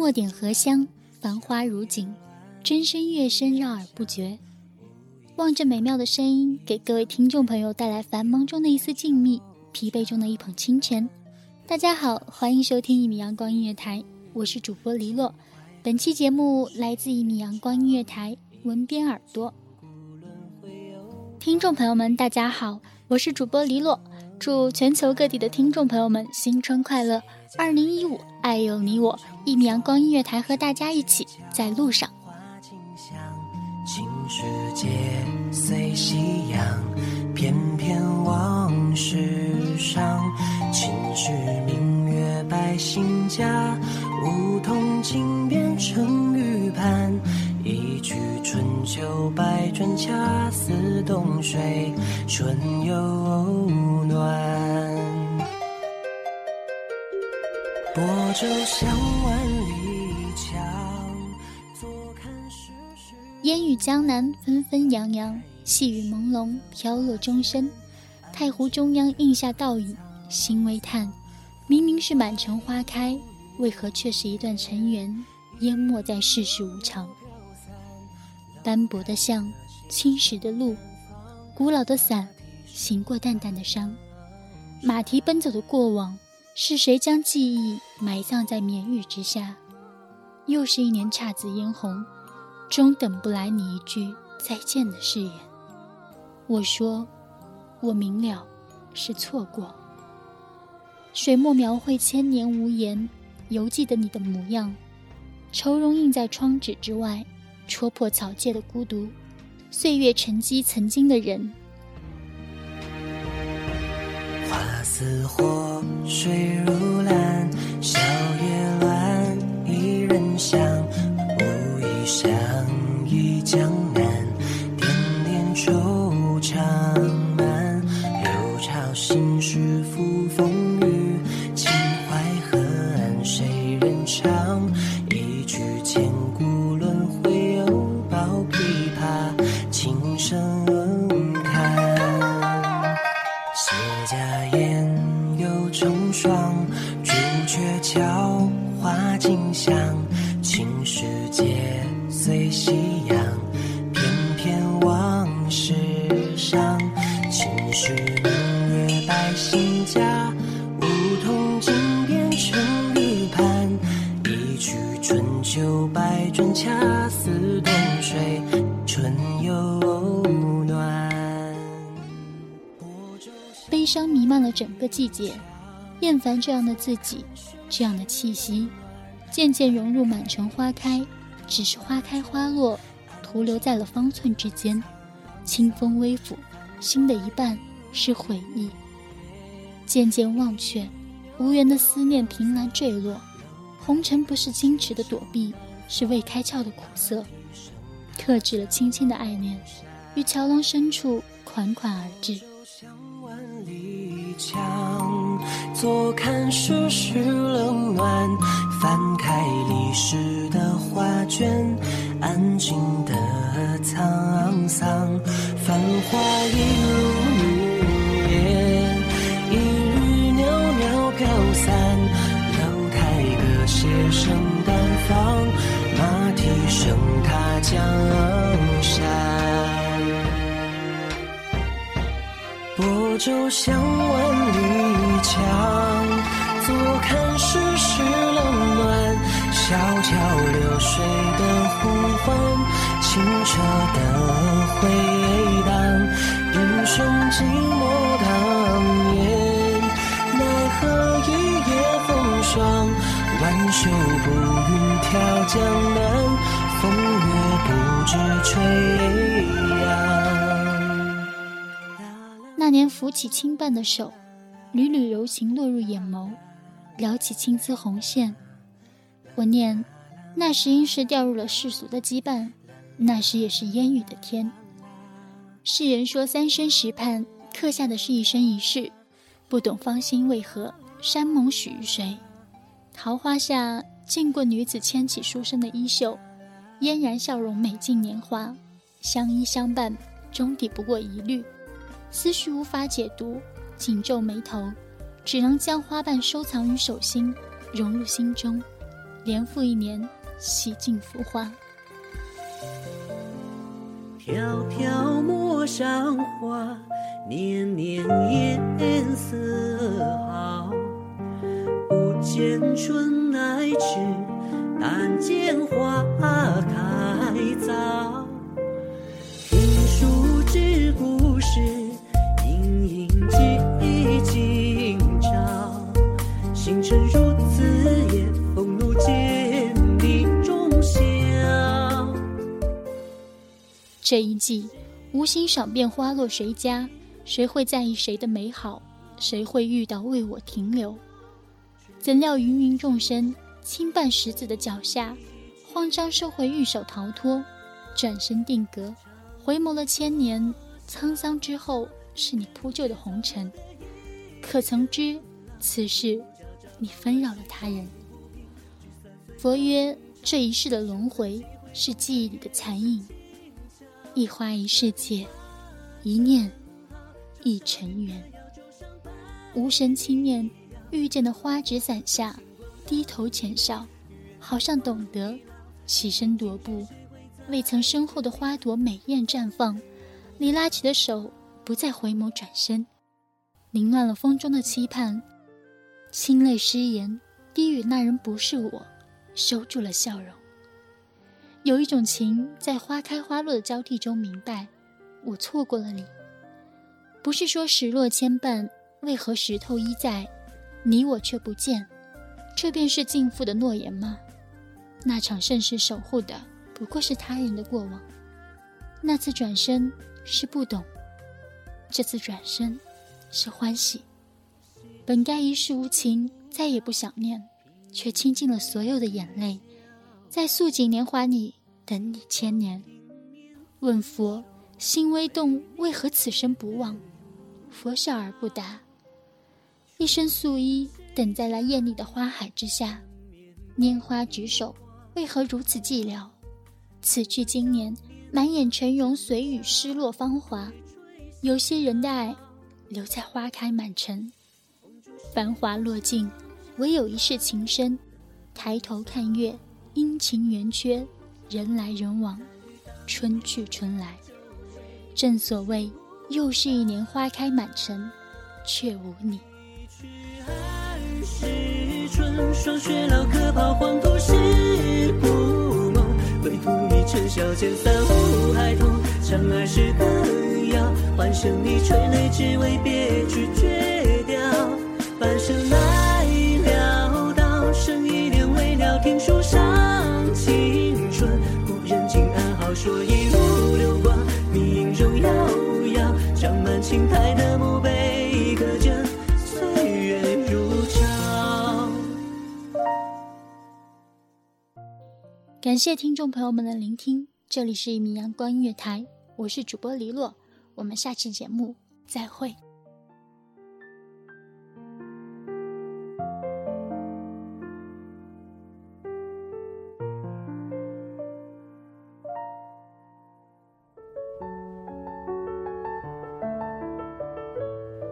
墨点荷香，繁花如锦，真声乐声绕耳不绝。望着美妙的声音，给各位听众朋友带来繁忙中的一丝静谧，疲惫中的一捧清泉。大家好，欢迎收听一米阳光音乐台，我是主播黎洛。本期节目来自一米阳光音乐台文编耳朵。听众朋友们，大家好，我是主播黎洛。祝全球各地的听众朋友们新春快乐！二零一五，爱有你我，一米阳光音乐台和大家一起在路上。花径香，情世界随夕阳，翩翩往事上，秦时明月百姓家，梧桐锦变成玉盘，一曲春秋百转，恰似冬水春又烟雨江南，纷纷扬扬，细雨朦胧，飘落钟声。太湖中央映下倒影，心微叹：明明是满城花开，为何却是一段尘缘，淹没在世事无常？斑驳的巷，青石的路，古老的伞，行过淡淡的伤。马蹄奔走的过往，是谁将记忆埋葬在绵雨之下？又是一年姹紫嫣红，终等不来你一句再见的誓言。我说，我明了，是错过。水墨描绘千年无言，犹记得你的模样，愁容映在窗纸之外，戳破草芥的孤独。岁月沉积曾经的人，似火，水如蓝，鹊桥花径香，青石街随夕阳，翩翩往事上。秦时明月百姓家，梧桐金边成玉盘，一曲春秋百转，恰似冬水春又暖。悲伤弥漫了整个季节，厌烦这样的自己，这样的气息，渐渐融入满城花开，只是花开花落，徒留在了方寸之间。清风微拂，心的一半是回忆。渐渐忘却，无缘的思念凭栏坠落。红尘不是矜持的躲避，是未开窍的苦涩。克制了轻轻的爱恋，于桥廊深处款款而至。坐看世事冷暖，翻开历史的画卷，安静的沧桑，繁华一如云烟，一缕袅袅飘散，楼台歌榭声淡放，马蹄声踏江山，泊舟向万里江，坐看世事冷暖，小桥流水的呼唤，清澈的回荡，人生寂寞当年，奈何一夜风霜，挽袖步云眺江南，风月不知吹扬。那年扶起轻瓣的手，缕缕柔情落入眼眸，撩起青丝红线。我念，那时应是掉入了世俗的羁绊，那时也是烟雨的天。世人说三生石畔，刻下的是一生一世，不懂芳心为何，山盟许于谁？桃花下见过女子牵起书生的衣袖，嫣然笑容美尽年华，相依相伴，终抵不过一缕。思绪无法解读，紧皱眉头，只能将花瓣收藏于手心，融入心中，年复一年，洗尽浮华。飘飘陌上花，年年颜色好。不见春来迟，但见花开星辰如此夜，风露见你中晓。这一季，无心赏遍花落谁家？谁会在意谁的美好？谁会遇到为我停留？怎料芸芸众生，轻绊石子的脚下，慌张收回玉手逃脱，转身定格，回眸了千年沧桑之后，是你铺就的红尘。可曾知，此事你纷扰了他人？佛曰：这一世的轮回，是记忆里的残影。一花一世界，一念一尘缘。无神轻念，遇见的花纸伞下，低头浅笑，好像懂得，起身踱步。未曾身后的花朵美艳绽放，你拉起的手不再回眸转身，凌乱了风中的期盼。清泪失言，低语那人不是我，收住了笑容。有一种情，在花开花落的交替中明白，我错过了你。不是说石落牵绊，为何石头依在，你我却不见？这便是尽付的诺言吗？那场盛世守护的，不过是他人的过往。那次转身是不懂，这次转身是欢喜。本该一世无情，再也不想念，却倾尽了所有的眼泪。在素锦年华里等你千年。问佛心微动，为何此生不忘？佛笑而不答。一身素衣，等在了艳丽的花海之下。拈花执手，为何如此寂寥？此去经年，满眼尘容，随雨失落芳华。有些人的爱，留在花开满城。繁华落尽，唯有一世情深。抬头看月。阴晴圆缺，人来人往，春去春来。正所谓，又是一年花开满城，却无你。是春，霜雪老客抛黄土是故梦。归途一程小见三五孩童，长儿时歌谣，欢声里垂泪，只为别去绝。半生来潦倒，剩一年未了，听书上青春。故人今安好？说一路流光，迷影中遥遥。长满青苔的墓碑，刻着岁月如潮。感谢听众朋友们的聆听，这里是一米阳光音乐台，我是主播黎洛，我们下期节目再会。